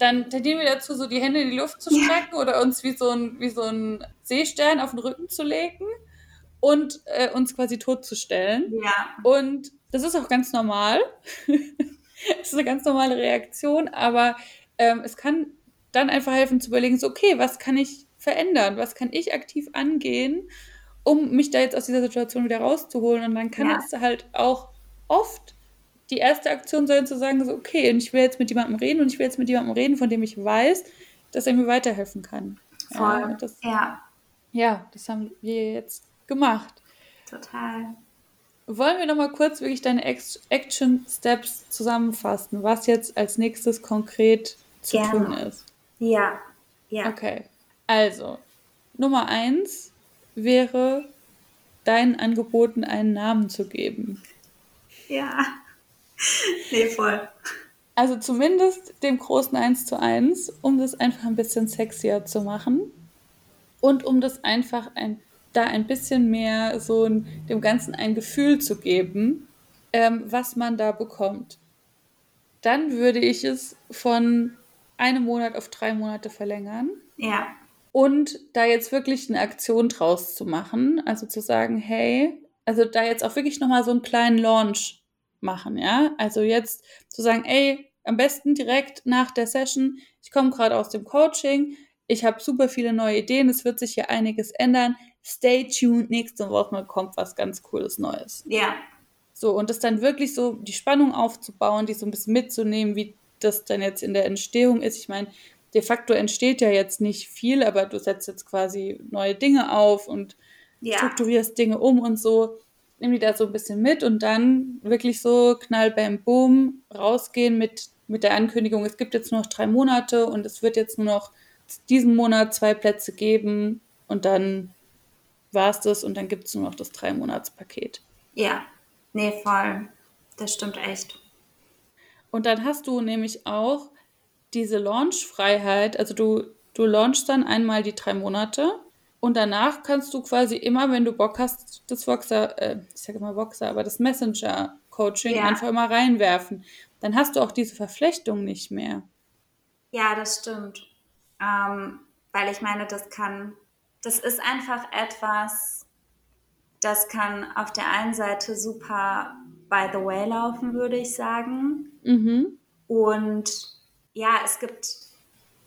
dann tendieren wir dazu, so die Hände in die Luft zu strecken ja. oder uns wie so, ein, wie so ein Seestern auf den Rücken zu legen und äh, uns quasi totzustellen. Ja. Und das ist auch ganz normal. Es ist eine ganz normale Reaktion, aber ähm, es kann dann einfach helfen zu überlegen, so, okay, was kann ich verändern? Was kann ich aktiv angehen, um mich da jetzt aus dieser Situation wieder rauszuholen? Und dann kann ja. es halt auch oft die erste Aktion sein zu sagen, so, okay, und ich will jetzt mit jemandem reden und ich will jetzt mit jemandem reden, von dem ich weiß, dass er mir weiterhelfen kann. Voll. Ja, das, ja. ja, das haben wir jetzt gemacht. Total. Wollen wir nochmal kurz wirklich deine Action Steps zusammenfassen, was jetzt als nächstes konkret zu Gerne. tun ist? Ja, ja. Okay. Also, Nummer eins wäre, deinen Angeboten einen Namen zu geben. Ja. nee, voll. Also zumindest dem großen 1 zu 1, um das einfach ein bisschen sexier zu machen und um das einfach ein, da ein bisschen mehr so dem Ganzen ein Gefühl zu geben, ähm, was man da bekommt. Dann würde ich es von einem Monat auf drei Monate verlängern. Ja. Und da jetzt wirklich eine Aktion draus zu machen, also zu sagen, hey, also da jetzt auch wirklich nochmal so einen kleinen Launch machen, ja. Also jetzt zu sagen, ey, am besten direkt nach der Session, ich komme gerade aus dem Coaching, ich habe super viele neue Ideen, es wird sich hier einiges ändern. Stay tuned, nächste Woche kommt was ganz Cooles Neues. Ja. So, und das dann wirklich so die Spannung aufzubauen, die so ein bisschen mitzunehmen, wie das dann jetzt in der Entstehung ist. Ich meine, de facto entsteht ja jetzt nicht viel, aber du setzt jetzt quasi neue Dinge auf und ja. strukturierst Dinge um und so nehme die da so ein bisschen mit und dann wirklich so knall, bam, boom, rausgehen mit, mit der Ankündigung, es gibt jetzt nur noch drei Monate und es wird jetzt nur noch diesen Monat zwei Plätze geben und dann war es das und dann gibt es nur noch das Drei-Monats-Paket. Ja, nee, voll. Das stimmt echt. Und dann hast du nämlich auch diese Launchfreiheit, also du, du launchst dann einmal die drei Monate und danach kannst du quasi immer, wenn du Bock hast, das Voxer, äh, ich sage immer Voxer, aber das Messenger-Coaching ja. einfach immer reinwerfen. Dann hast du auch diese Verflechtung nicht mehr. Ja, das stimmt. Ähm, weil ich meine, das kann, das ist einfach etwas, das kann auf der einen Seite super by the way laufen, würde ich sagen. Mhm. Und ja, es gibt,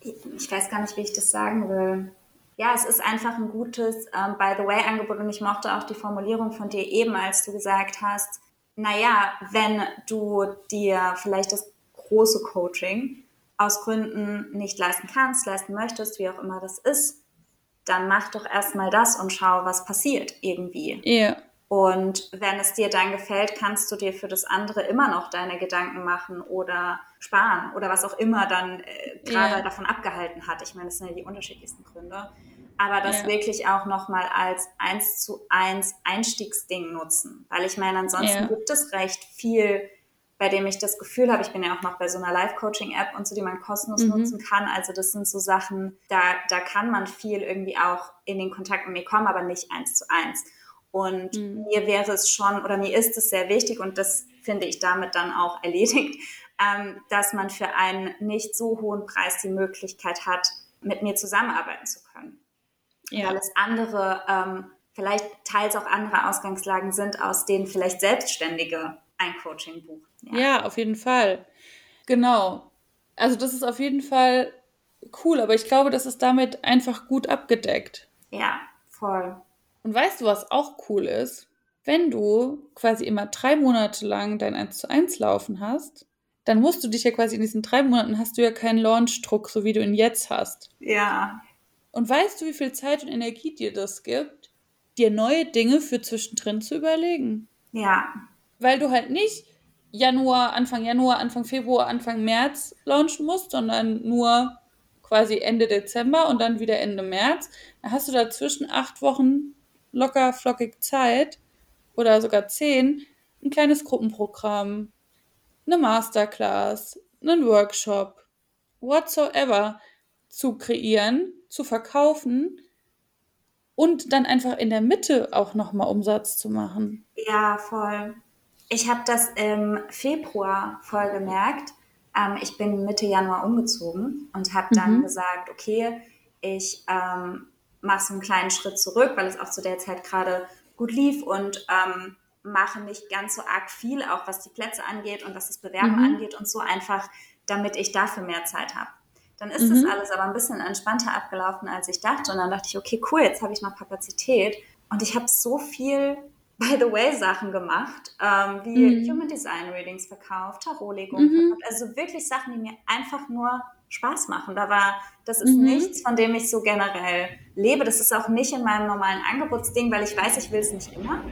ich weiß gar nicht, wie ich das sagen will. Ja, es ist einfach ein gutes ähm, by the way Angebot und ich mochte auch die Formulierung von dir eben, als du gesagt hast, naja, wenn du dir vielleicht das große Coaching aus Gründen nicht leisten kannst, leisten möchtest, wie auch immer das ist, dann mach doch erstmal das und schau, was passiert irgendwie. Ja. Und wenn es dir dann gefällt, kannst du dir für das andere immer noch deine Gedanken machen oder sparen oder was auch immer dann äh, gerade ja. davon abgehalten hat. Ich meine, das sind ja die unterschiedlichsten Gründe. Aber das ja. wirklich auch nochmal als eins zu eins Einstiegsding nutzen. Weil ich meine, ansonsten ja. gibt es recht viel bei dem ich das Gefühl habe, ich bin ja auch noch bei so einer Live-Coaching-App und so, die man kostenlos mhm. nutzen kann. Also das sind so Sachen, da, da kann man viel irgendwie auch in den Kontakt mit mir kommen, aber nicht eins zu eins. Und mhm. mir wäre es schon, oder mir ist es sehr wichtig und das finde ich damit dann auch erledigt, ähm, dass man für einen nicht so hohen Preis die Möglichkeit hat, mit mir zusammenarbeiten zu können. Ja. Weil es andere, ähm, vielleicht teils auch andere Ausgangslagen sind, aus denen vielleicht Selbstständige ein Coaching buchen. Ja. ja, auf jeden Fall. Genau. Also das ist auf jeden Fall cool, aber ich glaube, das ist damit einfach gut abgedeckt. Ja, voll. Und weißt du, was auch cool ist? Wenn du quasi immer drei Monate lang dein 1 zu 1 laufen hast, dann musst du dich ja quasi in diesen drei Monaten hast du ja keinen Launch-Druck, so wie du ihn jetzt hast. Ja. Und weißt du, wie viel Zeit und Energie dir das gibt, dir neue Dinge für zwischendrin zu überlegen? Ja. Weil du halt nicht Januar, Anfang Januar, Anfang Februar, Anfang März launchen musst, sondern nur quasi Ende Dezember und dann wieder Ende März. Dann hast du dazwischen acht Wochen locker flockig Zeit oder sogar zehn, ein kleines Gruppenprogramm, eine Masterclass, einen Workshop, whatsoever zu kreieren, zu verkaufen und dann einfach in der Mitte auch nochmal Umsatz zu machen. Ja, voll. Ich habe das im Februar voll gemerkt. Ähm, ich bin Mitte Januar umgezogen und habe dann mhm. gesagt, okay, ich ähm, mache so einen kleinen Schritt zurück, weil es auch zu der Zeit gerade gut lief und ähm, mache nicht ganz so arg viel, auch was die Plätze angeht und was das Bewerben mhm. angeht und so einfach, damit ich dafür mehr Zeit habe. Dann ist mhm. das alles aber ein bisschen entspannter abgelaufen, als ich dachte. Und dann dachte ich, okay, cool, jetzt habe ich noch Kapazität. Und ich habe so viel by the way Sachen gemacht, ähm, wie mhm. Human Design Readings verkauft, Tarotlegung mhm. verkauft. Also wirklich Sachen, die mir einfach nur Spaß machen. Da war, das ist mhm. nichts, von dem ich so generell lebe. Das ist auch nicht in meinem normalen Angebotsding, weil ich weiß, ich will es nicht immer.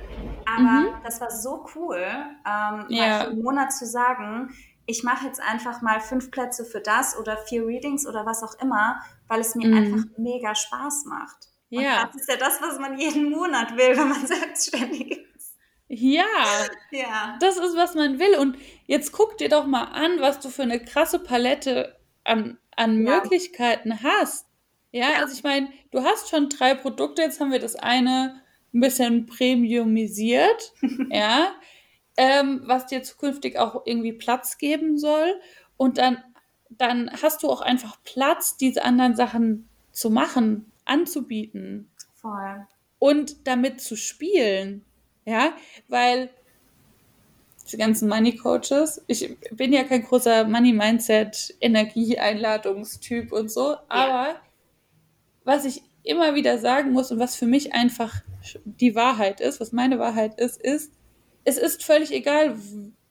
Aber mhm. das war so cool, ähm, ja. mal für einen Monat zu sagen, ich mache jetzt einfach mal fünf Plätze für das oder vier Readings oder was auch immer, weil es mir mhm. einfach mega Spaß macht. Und ja. das ist ja das, was man jeden Monat will, wenn man selbstständig ist. Ja, ja, das ist, was man will. Und jetzt guck dir doch mal an, was du für eine krasse Palette an, an ja. Möglichkeiten hast. Ja, ja. also ich meine, du hast schon drei Produkte, jetzt haben wir das eine ein bisschen premiumisiert, ja, ähm, was dir zukünftig auch irgendwie Platz geben soll. Und dann, dann hast du auch einfach Platz, diese anderen Sachen zu machen anzubieten. Voll. Und damit zu spielen. Ja, weil diese ganzen Money Coaches, ich bin ja kein großer Money Mindset Energieeinladungstyp und so, aber ja. was ich immer wieder sagen muss und was für mich einfach die Wahrheit ist, was meine Wahrheit ist, ist, es ist völlig egal,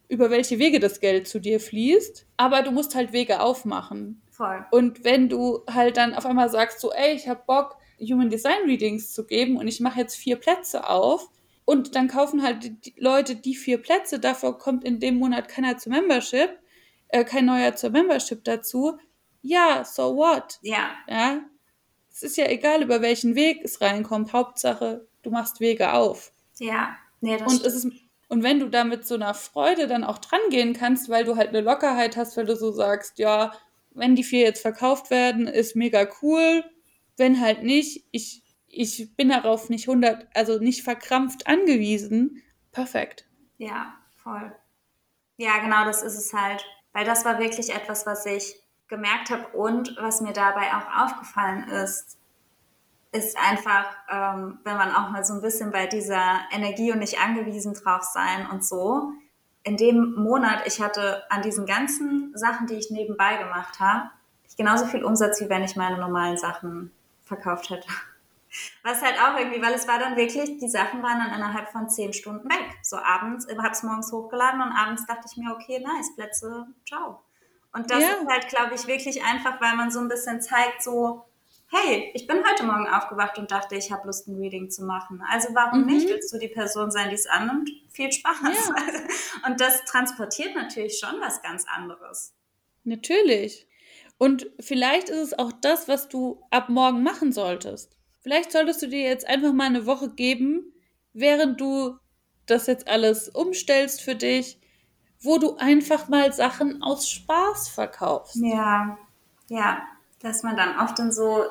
über welche Wege das Geld zu dir fließt, aber du musst halt Wege aufmachen. Voll. Und wenn du halt dann auf einmal sagst, so, ey, ich habe Bock, Human Design Readings zu geben und ich mache jetzt vier Plätze auf und dann kaufen halt die Leute die vier Plätze, dafür kommt in dem Monat keiner zur Membership, äh, kein neuer zur Membership dazu. Ja, so what? Ja. Ja. Es ist ja egal, über welchen Weg es reinkommt. Hauptsache, du machst Wege auf. Ja. Nee, das und es ist und wenn du da mit so einer Freude dann auch dran gehen kannst, weil du halt eine Lockerheit hast, weil du so sagst, ja, wenn die vier jetzt verkauft werden, ist mega cool. Wenn halt nicht, ich, ich bin darauf nicht 100, also nicht verkrampft angewiesen. Perfekt. Ja, voll. Ja, genau, das ist es halt. Weil das war wirklich etwas, was ich gemerkt habe und was mir dabei auch aufgefallen ist, ist einfach, ähm, wenn man auch mal so ein bisschen bei dieser Energie und nicht angewiesen drauf sein und so. In dem Monat, ich hatte an diesen ganzen Sachen, die ich nebenbei gemacht habe, genauso viel Umsatz, wie wenn ich meine normalen Sachen verkauft hätte. Was halt auch irgendwie, weil es war dann wirklich, die Sachen waren dann innerhalb von zehn Stunden weg. So abends, ich habe es morgens hochgeladen und abends dachte ich mir, okay, nice, Plätze, ciao. Und das ja. ist halt, glaube ich, wirklich einfach, weil man so ein bisschen zeigt, so, hey, ich bin heute Morgen aufgewacht und dachte, ich habe Lust, ein Reading zu machen. Also warum mhm. nicht? Willst du die Person sein, die es annimmt? Viel Spaß. Ja. Und das transportiert natürlich schon was ganz anderes. Natürlich. Und vielleicht ist es auch das, was du ab morgen machen solltest. Vielleicht solltest du dir jetzt einfach mal eine Woche geben, während du das jetzt alles umstellst für dich, wo du einfach mal Sachen aus Spaß verkaufst. Ja, ja, dass man dann oft in so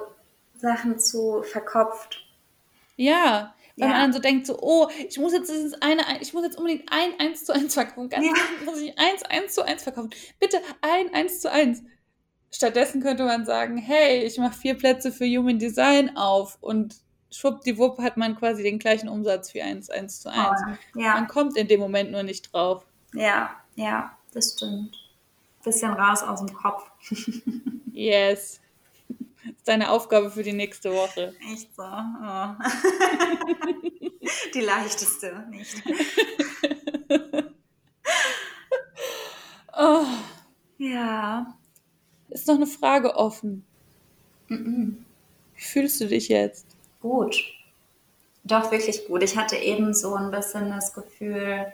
Sachen zu verkopft. Ja, weil ja. man dann so denkt, so, oh, ich muss jetzt dieses eine, ich muss jetzt unbedingt ein 1 zu 1 verkaufen. Ganz ja. muss ich eins 1 zu 1 verkaufen. Bitte ein 1 zu 1. Stattdessen könnte man sagen, hey, ich mache vier Plätze für Human Design auf und schwuppdiwupp hat man quasi den gleichen Umsatz wie 1, 1 zu 1. Oh, ja. Man kommt in dem Moment nur nicht drauf. Ja, ja, das stimmt. Bisschen raus aus dem Kopf. yes. Das ist deine Aufgabe für die nächste Woche. Echt so. Oh. die leichteste, nicht. oh. Ja. Ist noch eine Frage offen. Mm -mm. Wie fühlst du dich jetzt? Gut. Doch, wirklich gut. Ich hatte eben so ein bisschen das Gefühl,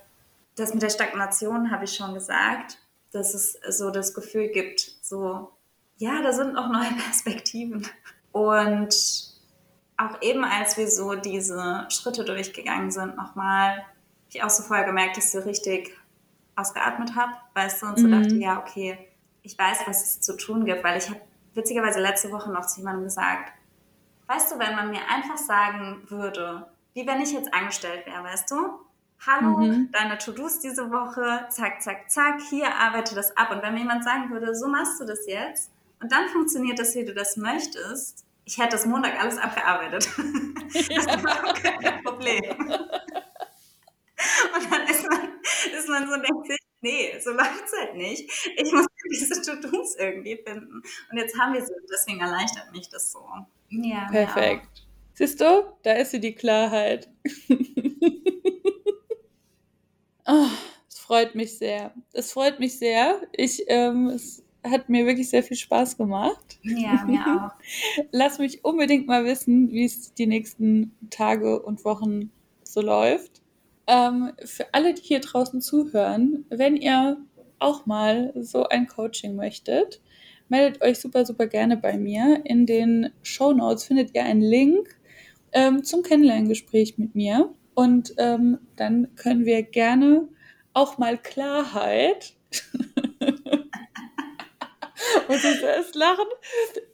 das mit der Stagnation habe ich schon gesagt, dass es so das Gefühl gibt, so, ja, da sind noch neue Perspektiven. Und auch eben, als wir so diese Schritte durchgegangen sind, nochmal, habe ich auch so vorher gemerkt, dass ich so richtig ausgeatmet habe, weißt du, und so mhm. dachte, ja, okay, ich weiß, was es zu tun gibt, weil ich habe witzigerweise letzte Woche noch zu jemandem gesagt, weißt du, wenn man mir einfach sagen würde, wie wenn ich jetzt angestellt wäre, weißt du? Hallo, mhm. deine To-Dos diese Woche, zack, zack, zack, hier arbeite das ab. Und wenn mir jemand sagen würde, so machst du das jetzt und dann funktioniert das, wie du das möchtest, ich hätte das Montag alles abgearbeitet. das war kein Problem. Und dann ist man, ist man so, denkt sich, nee, so läuft es halt nicht. Ich muss diese To-Dos irgendwie finden. Und jetzt haben wir sie, deswegen erleichtert mich das so. Ja, Perfekt. Siehst du, da ist sie die Klarheit. oh, es freut mich sehr. Es freut mich sehr. Ich, ähm, es hat mir wirklich sehr viel Spaß gemacht. Ja, mir auch. Lass mich unbedingt mal wissen, wie es die nächsten Tage und Wochen so läuft. Ähm, für alle, die hier draußen zuhören, wenn ihr auch mal so ein Coaching möchtet, meldet euch super, super gerne bei mir. In den Show Notes findet ihr einen Link ähm, zum Kennenlerngespräch mit mir. Und ähm, dann können wir gerne auch mal Klarheit und das Lachen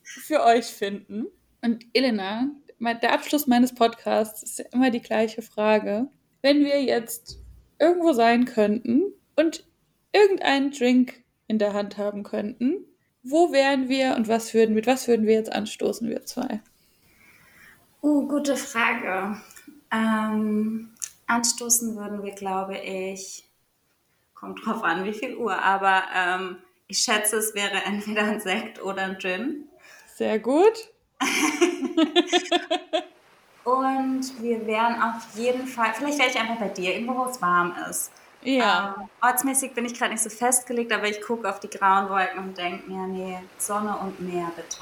für euch finden. Und Elena, der Abschluss meines Podcasts ist immer die gleiche Frage wenn wir jetzt irgendwo sein könnten und irgendeinen Drink in der Hand haben könnten, wo wären wir und was würden, mit was würden wir jetzt anstoßen, wir zwei? Uh, gute Frage. Ähm, anstoßen würden wir, glaube ich, kommt drauf an, wie viel Uhr, aber ähm, ich schätze, es wäre entweder ein Sekt oder ein Gin. Sehr gut. Und wir wären auf jeden Fall, vielleicht wäre ich einfach bei dir, irgendwo, wo es warm ist. Ja. Ähm, ortsmäßig bin ich gerade nicht so festgelegt, aber ich gucke auf die grauen Wolken und denke mir, nee, Sonne und Meer bitte.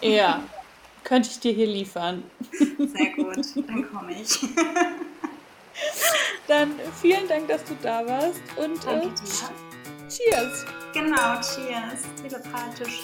Ja, könnte ich dir hier liefern. Sehr gut, dann komme ich. Dann vielen Dank, dass du da warst und Danke äh, dir. Cheers. Genau, cheers. Telepathisch.